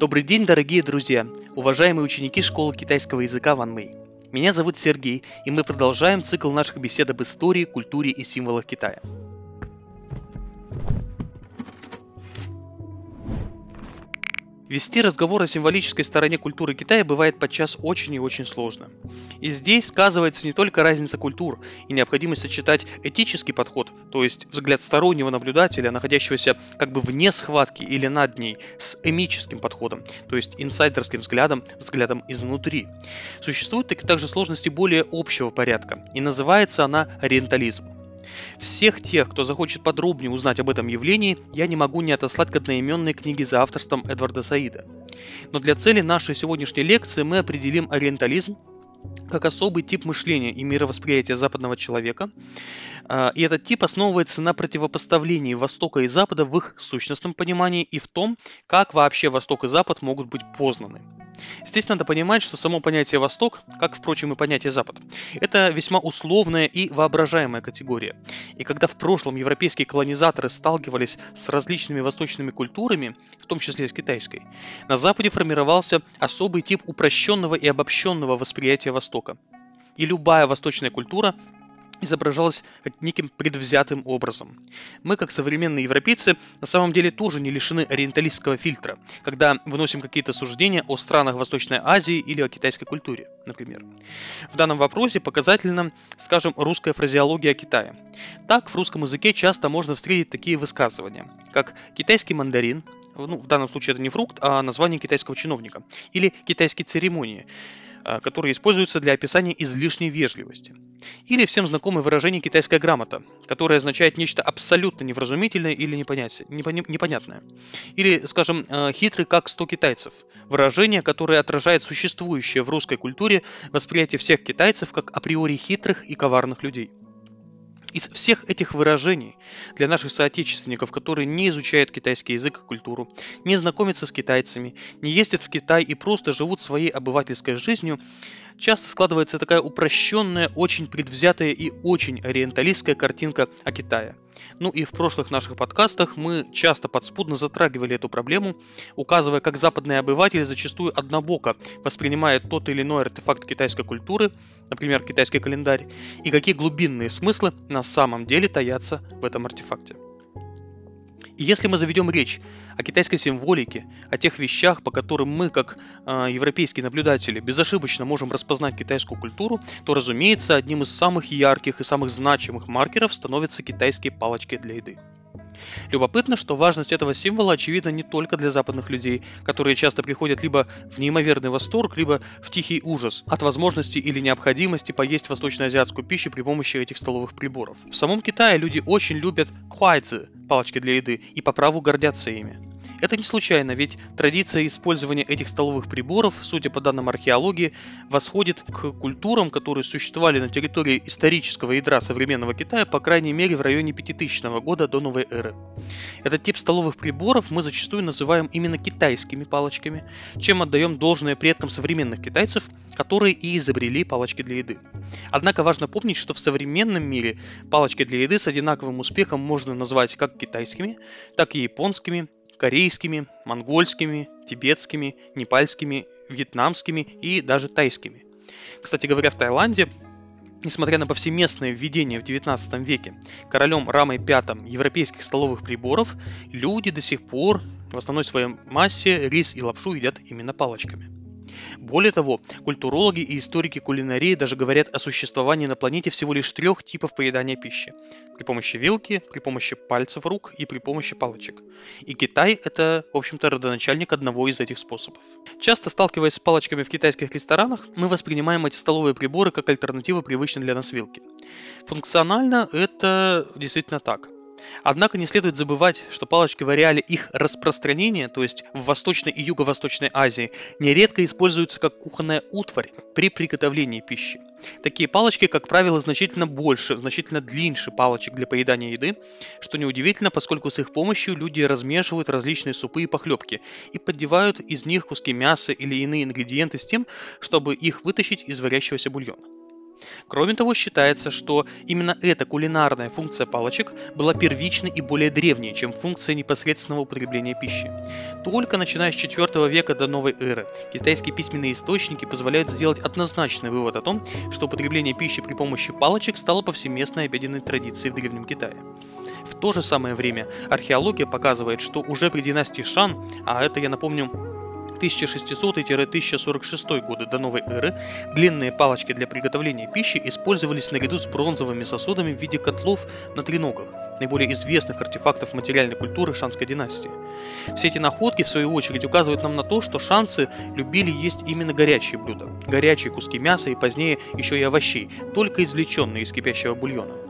Добрый день, дорогие друзья, уважаемые ученики школы китайского языка Ван Мэй. Меня зовут Сергей, и мы продолжаем цикл наших бесед об истории, культуре и символах Китая. Вести разговор о символической стороне культуры Китая бывает подчас очень и очень сложно. И здесь сказывается не только разница культур и необходимость сочетать этический подход, то есть взгляд стороннего наблюдателя, находящегося как бы вне схватки или над ней, с эмическим подходом, то есть инсайдерским взглядом, взглядом изнутри. Существуют также сложности более общего порядка, и называется она ориентализм. Всех тех, кто захочет подробнее узнать об этом явлении, я не могу не отослать к одноименной книге за авторством Эдварда Саида. Но для цели нашей сегодняшней лекции мы определим ориентализм как особый тип мышления и мировосприятия западного человека. А, и этот тип основывается на противопоставлении Востока и Запада в их сущностном понимании и в том, как вообще Восток и Запад могут быть познаны. Здесь надо понимать, что само понятие «Восток», как, впрочем, и понятие «Запад», это весьма условная и воображаемая категория. И когда в прошлом европейские колонизаторы сталкивались с различными восточными культурами, в том числе с китайской, на Западе формировался особый тип упрощенного и обобщенного восприятия Востока. И любая восточная культура изображалось неким предвзятым образом. Мы, как современные европейцы, на самом деле тоже не лишены ориенталистского фильтра, когда выносим какие-то суждения о странах Восточной Азии или о китайской культуре, например. В данном вопросе показательно, скажем, русская фразеология Китая. Так, в русском языке часто можно встретить такие высказывания, как «китайский мандарин», ну, в данном случае это не фрукт, а название китайского чиновника, или «китайские церемонии», которые используются для описания излишней вежливости. Или всем знакомое выражение «китайская грамота», которое означает нечто абсолютно невразумительное или непонятное. Или, скажем, а, «хитрый как сто китайцев» – выражение, которое отражает существующее в русской культуре восприятие всех китайцев как априори хитрых и коварных людей. Из всех этих выражений для наших соотечественников, которые не изучают китайский язык и культуру, не знакомятся с китайцами, не ездят в Китай и просто живут своей обывательской жизнью, часто складывается такая упрощенная, очень предвзятая и очень ориенталистская картинка о Китае. Ну и в прошлых наших подкастах мы часто подспудно затрагивали эту проблему, указывая, как западные обыватели зачастую однобоко воспринимают тот или иной артефакт китайской культуры, например, китайский календарь, и какие глубинные смыслы на самом деле таятся в этом артефакте. И если мы заведем речь о китайской символике, о тех вещах, по которым мы, как э, европейские наблюдатели, безошибочно можем распознать китайскую культуру, то, разумеется, одним из самых ярких и самых значимых маркеров становятся китайские палочки для еды. Любопытно, что важность этого символа очевидна не только для западных людей, которые часто приходят либо в неимоверный восторг, либо в тихий ужас от возможности или необходимости поесть восточноазиатскую пищу при помощи этих столовых приборов. В самом Китае люди очень любят куайцы, палочки для еды, и по праву гордятся ими. Это не случайно, ведь традиция использования этих столовых приборов, судя по данным археологии, восходит к культурам, которые существовали на территории исторического ядра современного Китая, по крайней мере в районе 5000 года до новой эры. Этот тип столовых приборов мы зачастую называем именно китайскими палочками, чем отдаем должное предкам современных китайцев, которые и изобрели палочки для еды. Однако важно помнить, что в современном мире палочки для еды с одинаковым успехом можно назвать как китайскими, так и японскими, корейскими, монгольскими, тибетскими, непальскими, вьетнамскими и даже тайскими. Кстати говоря, в Таиланде Несмотря на повсеместное введение в XIX веке королем Рамой V европейских столовых приборов, люди до сих пор в основной своей массе рис и лапшу едят именно палочками. Более того, культурологи и историки кулинарии даже говорят о существовании на планете всего лишь трех типов поедания пищи. При помощи вилки, при помощи пальцев рук и при помощи палочек. И Китай – это, в общем-то, родоначальник одного из этих способов. Часто сталкиваясь с палочками в китайских ресторанах, мы воспринимаем эти столовые приборы как альтернативу привычной для нас вилки. Функционально это действительно так – Однако не следует забывать, что палочки в ареале их распространения, то есть в Восточной и Юго-Восточной Азии, нередко используются как кухонная утварь при приготовлении пищи. Такие палочки, как правило, значительно больше, значительно длиннее палочек для поедания еды, что неудивительно, поскольку с их помощью люди размешивают различные супы и похлебки и поддевают из них куски мяса или иные ингредиенты с тем, чтобы их вытащить из варящегося бульона. Кроме того, считается, что именно эта кулинарная функция палочек была первичной и более древней, чем функция непосредственного употребления пищи. Только начиная с IV века до новой эры китайские письменные источники позволяют сделать однозначный вывод о том, что употребление пищи при помощи палочек стало повсеместной обеденной традицией в Древнем Китае. В то же самое время археология показывает, что уже при династии Шан, а это, я напомню, 1600-1046 годы до новой эры длинные палочки для приготовления пищи использовались наряду с бронзовыми сосудами в виде котлов на треногах, наиболее известных артефактов материальной культуры шанской династии. Все эти находки, в свою очередь, указывают нам на то, что шансы любили есть именно горячие блюда, горячие куски мяса и позднее еще и овощей, только извлеченные из кипящего бульона.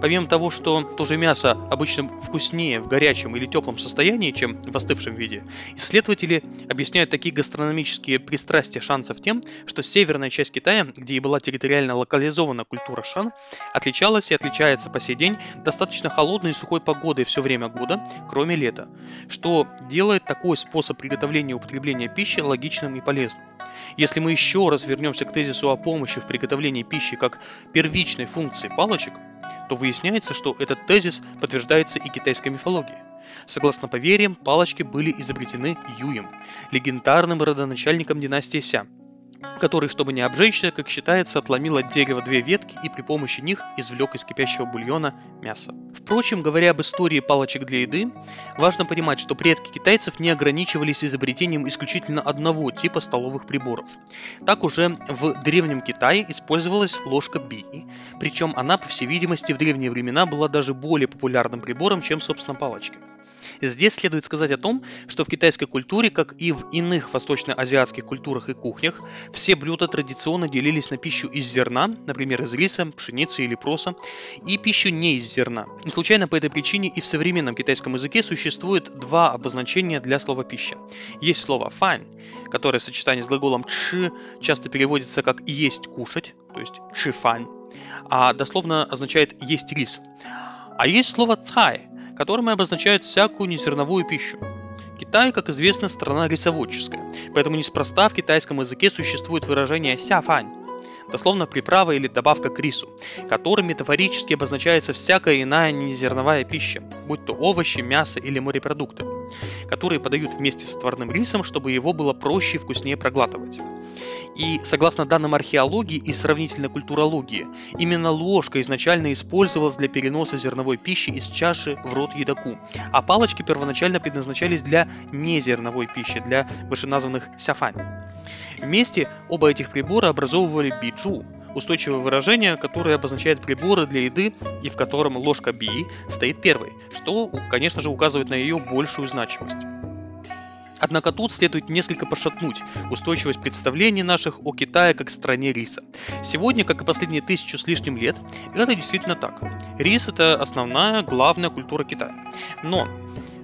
Помимо того, что тоже мясо обычно вкуснее в горячем или теплом состоянии, чем в остывшем виде, исследователи объясняют такие гастрономические пристрастия шансов тем, что северная часть Китая, где и была территориально локализована культура шан, отличалась и отличается по сей день достаточно холодной и сухой погодой все время года, кроме лета, что делает такой способ приготовления и употребления пищи логичным и полезным. Если мы еще раз вернемся к тезису о помощи в приготовлении пищи как первичной функции палочек, то выясняется, что этот тезис подтверждается и китайской мифологией. Согласно поверьям, палочки были изобретены Юем, легендарным родоначальником династии Ся, который, чтобы не обжечься, как считается, отломил от дерева две ветки и при помощи них извлек из кипящего бульона мясо. Впрочем, говоря об истории палочек для еды, важно понимать, что предки китайцев не ограничивались изобретением исключительно одного типа столовых приборов. Так уже в Древнем Китае использовалась ложка би, причем она, по всей видимости, в древние времена была даже более популярным прибором, чем, собственно, палочки. Здесь следует сказать о том, что в китайской культуре, как и в иных восточноазиатских культурах и кухнях, все блюда традиционно делились на пищу из зерна, например, из риса, пшеницы или проса, и пищу не из зерна. Не случайно по этой причине и в современном китайском языке существует два обозначения для слова «пища». Есть слово «фань», которое в сочетании с глаголом «чи» часто переводится как «есть кушать», то есть «чи-фань», а дословно означает «есть рис». А есть слово «цай», которыми обозначают всякую незерновую пищу. Китай, как известно, страна рисоводческая, поэтому неспроста в китайском языке существует выражение «сяфань», дословно приправа или добавка к рису, которым метафорически обозначается всякая иная незерновая пища, будь то овощи, мясо или морепродукты, которые подают вместе с отварным рисом, чтобы его было проще и вкуснее проглатывать. И согласно данным археологии и сравнительной культурологии, именно ложка изначально использовалась для переноса зерновой пищи из чаши в рот едоку, а палочки первоначально предназначались для незерновой пищи, для вышеназванных сяфань. Вместе оба этих прибора образовывали биджу, устойчивое выражение, которое обозначает приборы для еды и в котором ложка би стоит первой, что, конечно же, указывает на ее большую значимость. Однако тут следует несколько пошатнуть устойчивость представлений наших о Китае как стране риса. Сегодня, как и последние тысячу с лишним лет, это действительно так. Рис это основная, главная культура Китая. Но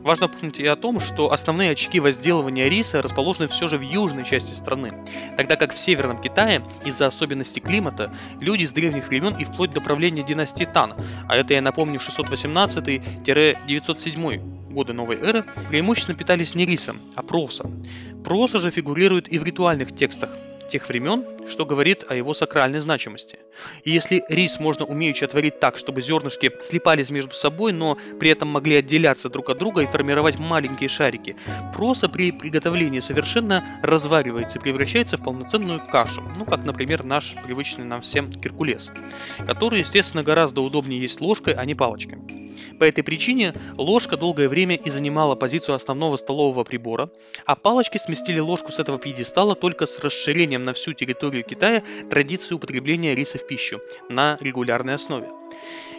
Важно помнить и о том, что основные очаги возделывания риса расположены все же в южной части страны, тогда как в северном Китае из-за особенностей климата люди с древних времен и вплоть до правления династии Тан, а это я напомню 618-907 годы новой эры, преимущественно питались не рисом, а просом. Проса же фигурирует и в ритуальных текстах тех времен, что говорит о его сакральной значимости. И если рис можно умеючи отварить так, чтобы зернышки слипались между собой, но при этом могли отделяться друг от друга и формировать маленькие шарики, проса при приготовлении совершенно разваривается и превращается в полноценную кашу, ну как, например, наш привычный нам всем геркулес, который, естественно, гораздо удобнее есть ложкой, а не палочкой. По этой причине ложка долгое время и занимала позицию основного столового прибора, а палочки сместили ложку с этого пьедестала только с расширением на всю территорию Китая традиции употребления риса в пищу на регулярной основе.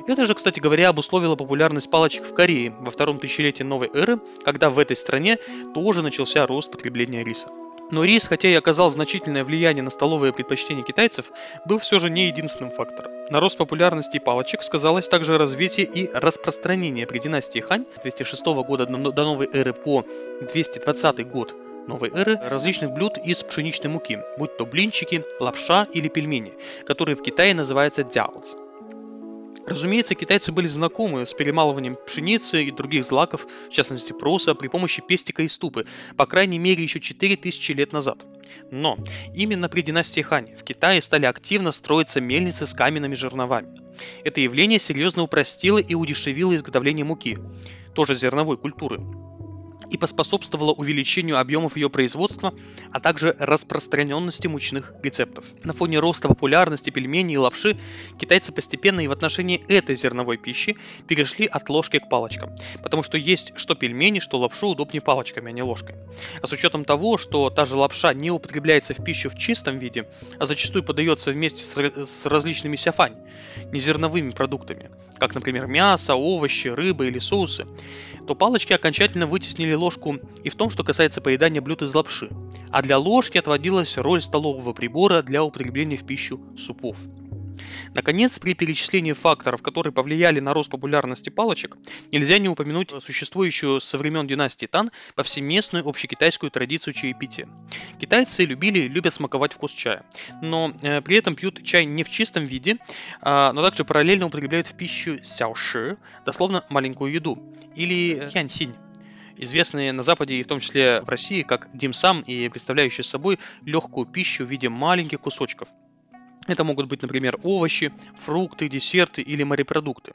Это же, кстати говоря, обусловило популярность палочек в Корее во втором тысячелетии новой эры, когда в этой стране тоже начался рост потребления риса. Но рис, хотя и оказал значительное влияние на столовые предпочтения китайцев, был все же не единственным фактором. На рост популярности палочек сказалось также развитие и распространение при династии Хань с 206 года до новой эры по 220 год новой эры различных блюд из пшеничной муки, будь то блинчики, лапша или пельмени, которые в Китае называются дяоц. Разумеется, китайцы были знакомы с перемалыванием пшеницы и других злаков, в частности проса, при помощи пестика и ступы, по крайней мере еще 4000 лет назад. Но именно при династии Хань в Китае стали активно строиться мельницы с каменными жерновами. Это явление серьезно упростило и удешевило изготовление муки, тоже зерновой культуры, и поспособствовало увеличению объемов ее производства, а также распространенности мучных рецептов. На фоне роста популярности пельменей и лапши китайцы постепенно и в отношении этой зерновой пищи перешли от ложки к палочкам, потому что есть что пельмени, что лапшу удобнее палочками, а не ложкой. А с учетом того, что та же лапша не употребляется в пищу в чистом виде, а зачастую подается вместе с различными сяфань, незерновыми продуктами, как, например, мясо, овощи, рыба или соусы, то палочки окончательно вытеснили ложку и в том, что касается поедания блюд из лапши, а для ложки отводилась роль столового прибора для употребления в пищу супов. Наконец, при перечислении факторов, которые повлияли на рост популярности палочек, нельзя не упомянуть существующую со времен династии Тан повсеместную общекитайскую традицию чаепития. Китайцы любили и любят смаковать вкус чая, но э, при этом пьют чай не в чистом виде, э, но также параллельно употребляют в пищу сяоши, дословно маленькую еду, или янсинь известные на Западе и в том числе в России как димсам и представляющие собой легкую пищу в виде маленьких кусочков. Это могут быть, например, овощи, фрукты, десерты или морепродукты.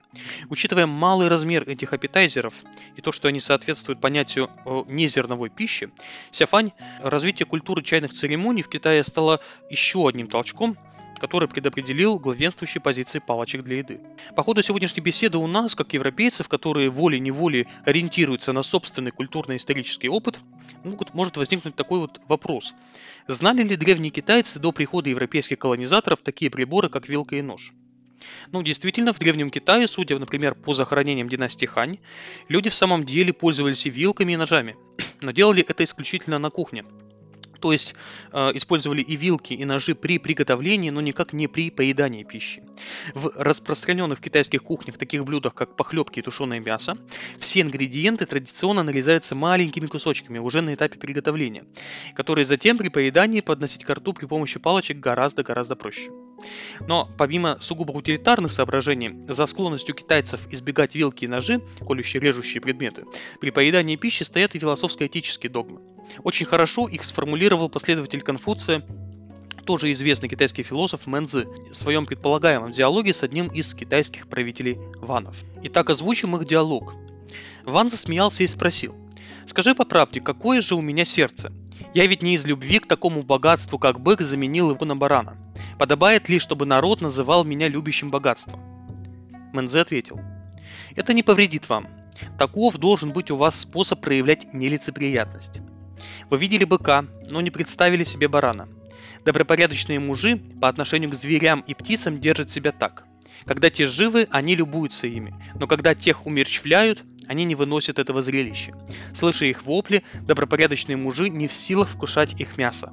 Учитывая малый размер этих аппетайзеров и то, что они соответствуют понятию незерновой пищи, сяфань, развитие культуры чайных церемоний в Китае стало еще одним толчком – который предопределил главенствующие позиции палочек для еды. По ходу сегодняшней беседы у нас, как европейцев, которые волей-неволей ориентируются на собственный культурно-исторический опыт, могут, может возникнуть такой вот вопрос. Знали ли древние китайцы до прихода европейских колонизаторов такие приборы, как вилка и нож? Ну, действительно, в Древнем Китае, судя, например, по захоронениям династии Хань, люди в самом деле пользовались и вилками, и ножами, но делали это исключительно на кухне – то есть э, использовали и вилки, и ножи при приготовлении, но никак не при поедании пищи. В распространенных китайских кухнях таких блюдах, как похлебки и тушеное мясо, все ингредиенты традиционно нарезаются маленькими кусочками уже на этапе приготовления, которые затем при поедании подносить к рту при помощи палочек гораздо-гораздо проще. Но помимо сугубо утилитарных соображений, за склонностью китайцев избегать вилки и ножи, колющие режущие предметы, при поедании пищи стоят и философско-этические догмы. Очень хорошо их сформулировал последователь Конфуция тоже известный китайский философ Мэнзы в своем предполагаемом диалоге с одним из китайских правителей ванов. Итак, озвучим их диалог. Ван засмеялся и спросил, «Скажи по правде, какое же у меня сердце? Я ведь не из любви к такому богатству, как бык, заменил его на барана. Подобает ли, чтобы народ называл меня любящим богатством?» Мэнзе ответил, «Это не повредит вам. Таков должен быть у вас способ проявлять нелицеприятность. Вы видели быка, но не представили себе барана. Добропорядочные мужи по отношению к зверям и птицам держат себя так. Когда те живы, они любуются ими, но когда тех умерщвляют, они не выносят этого зрелища. Слыша их вопли, добропорядочные мужи не в силах вкушать их мясо.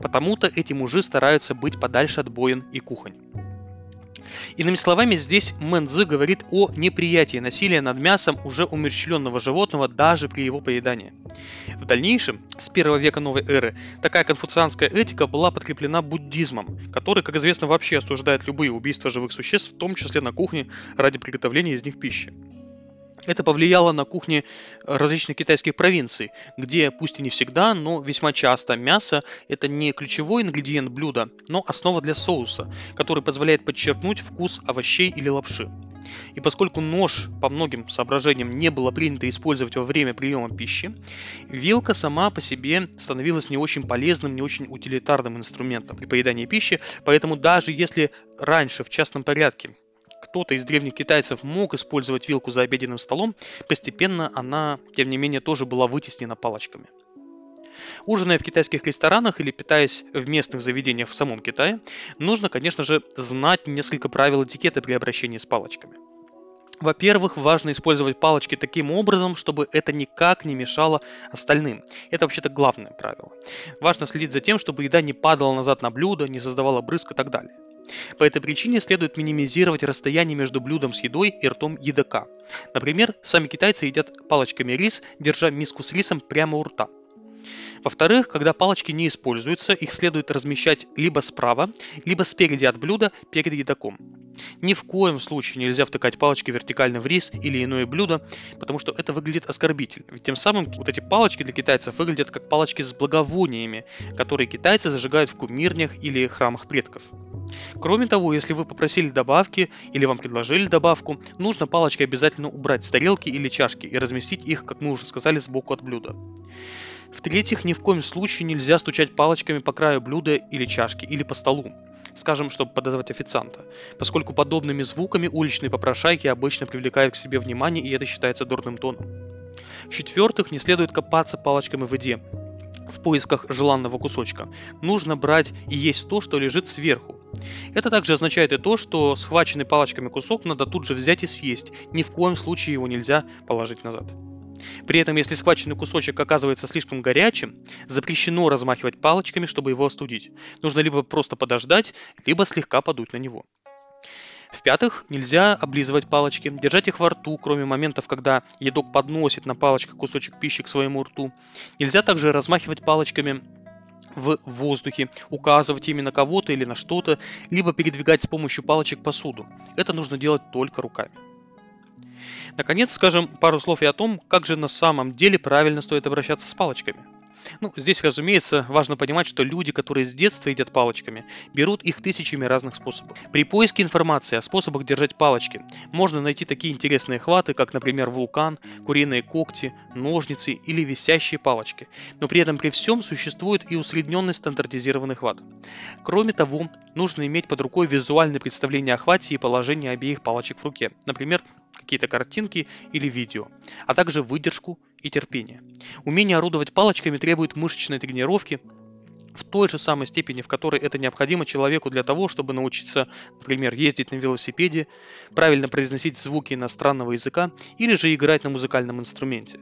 Потому-то эти мужи стараются быть подальше от боин и кухонь. Иными словами, здесь Мэнзы говорит о неприятии насилия над мясом уже умерщвленного животного даже при его поедании. В дальнейшем, с первого века новой эры, такая конфуцианская этика была подкреплена буддизмом, который, как известно, вообще осуждает любые убийства живых существ, в том числе на кухне, ради приготовления из них пищи. Это повлияло на кухни различных китайских провинций, где, пусть и не всегда, но весьма часто мясо – это не ключевой ингредиент блюда, но основа для соуса, который позволяет подчеркнуть вкус овощей или лапши. И поскольку нож по многим соображениям не было принято использовать во время приема пищи, вилка сама по себе становилась не очень полезным, не очень утилитарным инструментом при поедании пищи, поэтому даже если раньше в частном порядке кто-то из древних китайцев мог использовать вилку за обеденным столом, постепенно она, тем не менее, тоже была вытеснена палочками. Ужиная в китайских ресторанах или питаясь в местных заведениях в самом Китае, нужно, конечно же, знать несколько правил этикета при обращении с палочками. Во-первых, важно использовать палочки таким образом, чтобы это никак не мешало остальным. Это вообще-то главное правило. Важно следить за тем, чтобы еда не падала назад на блюдо, не создавала брызг и так далее. По этой причине следует минимизировать расстояние между блюдом с едой и ртом едока. Например, сами китайцы едят палочками рис, держа миску с рисом прямо у рта. Во-вторых, когда палочки не используются, их следует размещать либо справа, либо спереди от блюда перед едоком. Ни в коем случае нельзя втыкать палочки вертикально в рис или иное блюдо, потому что это выглядит оскорбительно. Ведь тем самым вот эти палочки для китайцев выглядят как палочки с благовониями, которые китайцы зажигают в кумирнях или храмах предков. Кроме того, если вы попросили добавки или вам предложили добавку, нужно палочки обязательно убрать с тарелки или чашки и разместить их, как мы уже сказали, сбоку от блюда. В-третьих, ни в коем случае нельзя стучать палочками по краю блюда или чашки или по столу скажем, чтобы подозвать официанта, поскольку подобными звуками уличные попрошайки обычно привлекают к себе внимание, и это считается дурным тоном. В-четвертых, не следует копаться палочками в воде, в поисках желанного кусочка. Нужно брать и есть то, что лежит сверху. Это также означает и то, что схваченный палочками кусок надо тут же взять и съесть. Ни в коем случае его нельзя положить назад. При этом, если схваченный кусочек оказывается слишком горячим, запрещено размахивать палочками, чтобы его остудить. Нужно либо просто подождать, либо слегка подуть на него. В-пятых, нельзя облизывать палочки, держать их во рту, кроме моментов, когда едок подносит на палочках кусочек пищи к своему рту. Нельзя также размахивать палочками в воздухе, указывать ими на кого-то или на что-то, либо передвигать с помощью палочек посуду. Это нужно делать только руками. Наконец, скажем пару слов и о том, как же на самом деле правильно стоит обращаться с палочками. Ну, здесь, разумеется, важно понимать, что люди, которые с детства едят палочками, берут их тысячами разных способов. При поиске информации о способах держать палочки можно найти такие интересные хваты, как, например, вулкан, куриные когти, ножницы или висящие палочки. Но при этом при всем существует и усредненный стандартизированный хват. Кроме того, нужно иметь под рукой визуальное представление о хвате и положении обеих палочек в руке. Например, какие-то картинки или видео, а также выдержку и терпение. Умение орудовать палочками требует мышечной тренировки, в той же самой степени, в которой это необходимо человеку для того, чтобы научиться, например, ездить на велосипеде, правильно произносить звуки иностранного языка или же играть на музыкальном инструменте.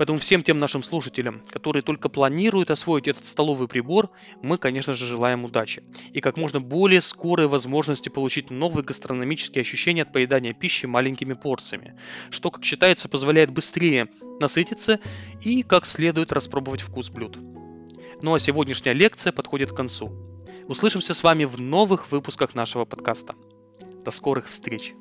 Поэтому всем тем нашим слушателям, которые только планируют освоить этот столовый прибор, мы, конечно же, желаем удачи и как можно более скорой возможности получить новые гастрономические ощущения от поедания пищи маленькими порциями, что, как считается, позволяет быстрее насытиться и как следует распробовать вкус блюд. Ну а сегодняшняя лекция подходит к концу. Услышимся с вами в новых выпусках нашего подкаста. До скорых встреч!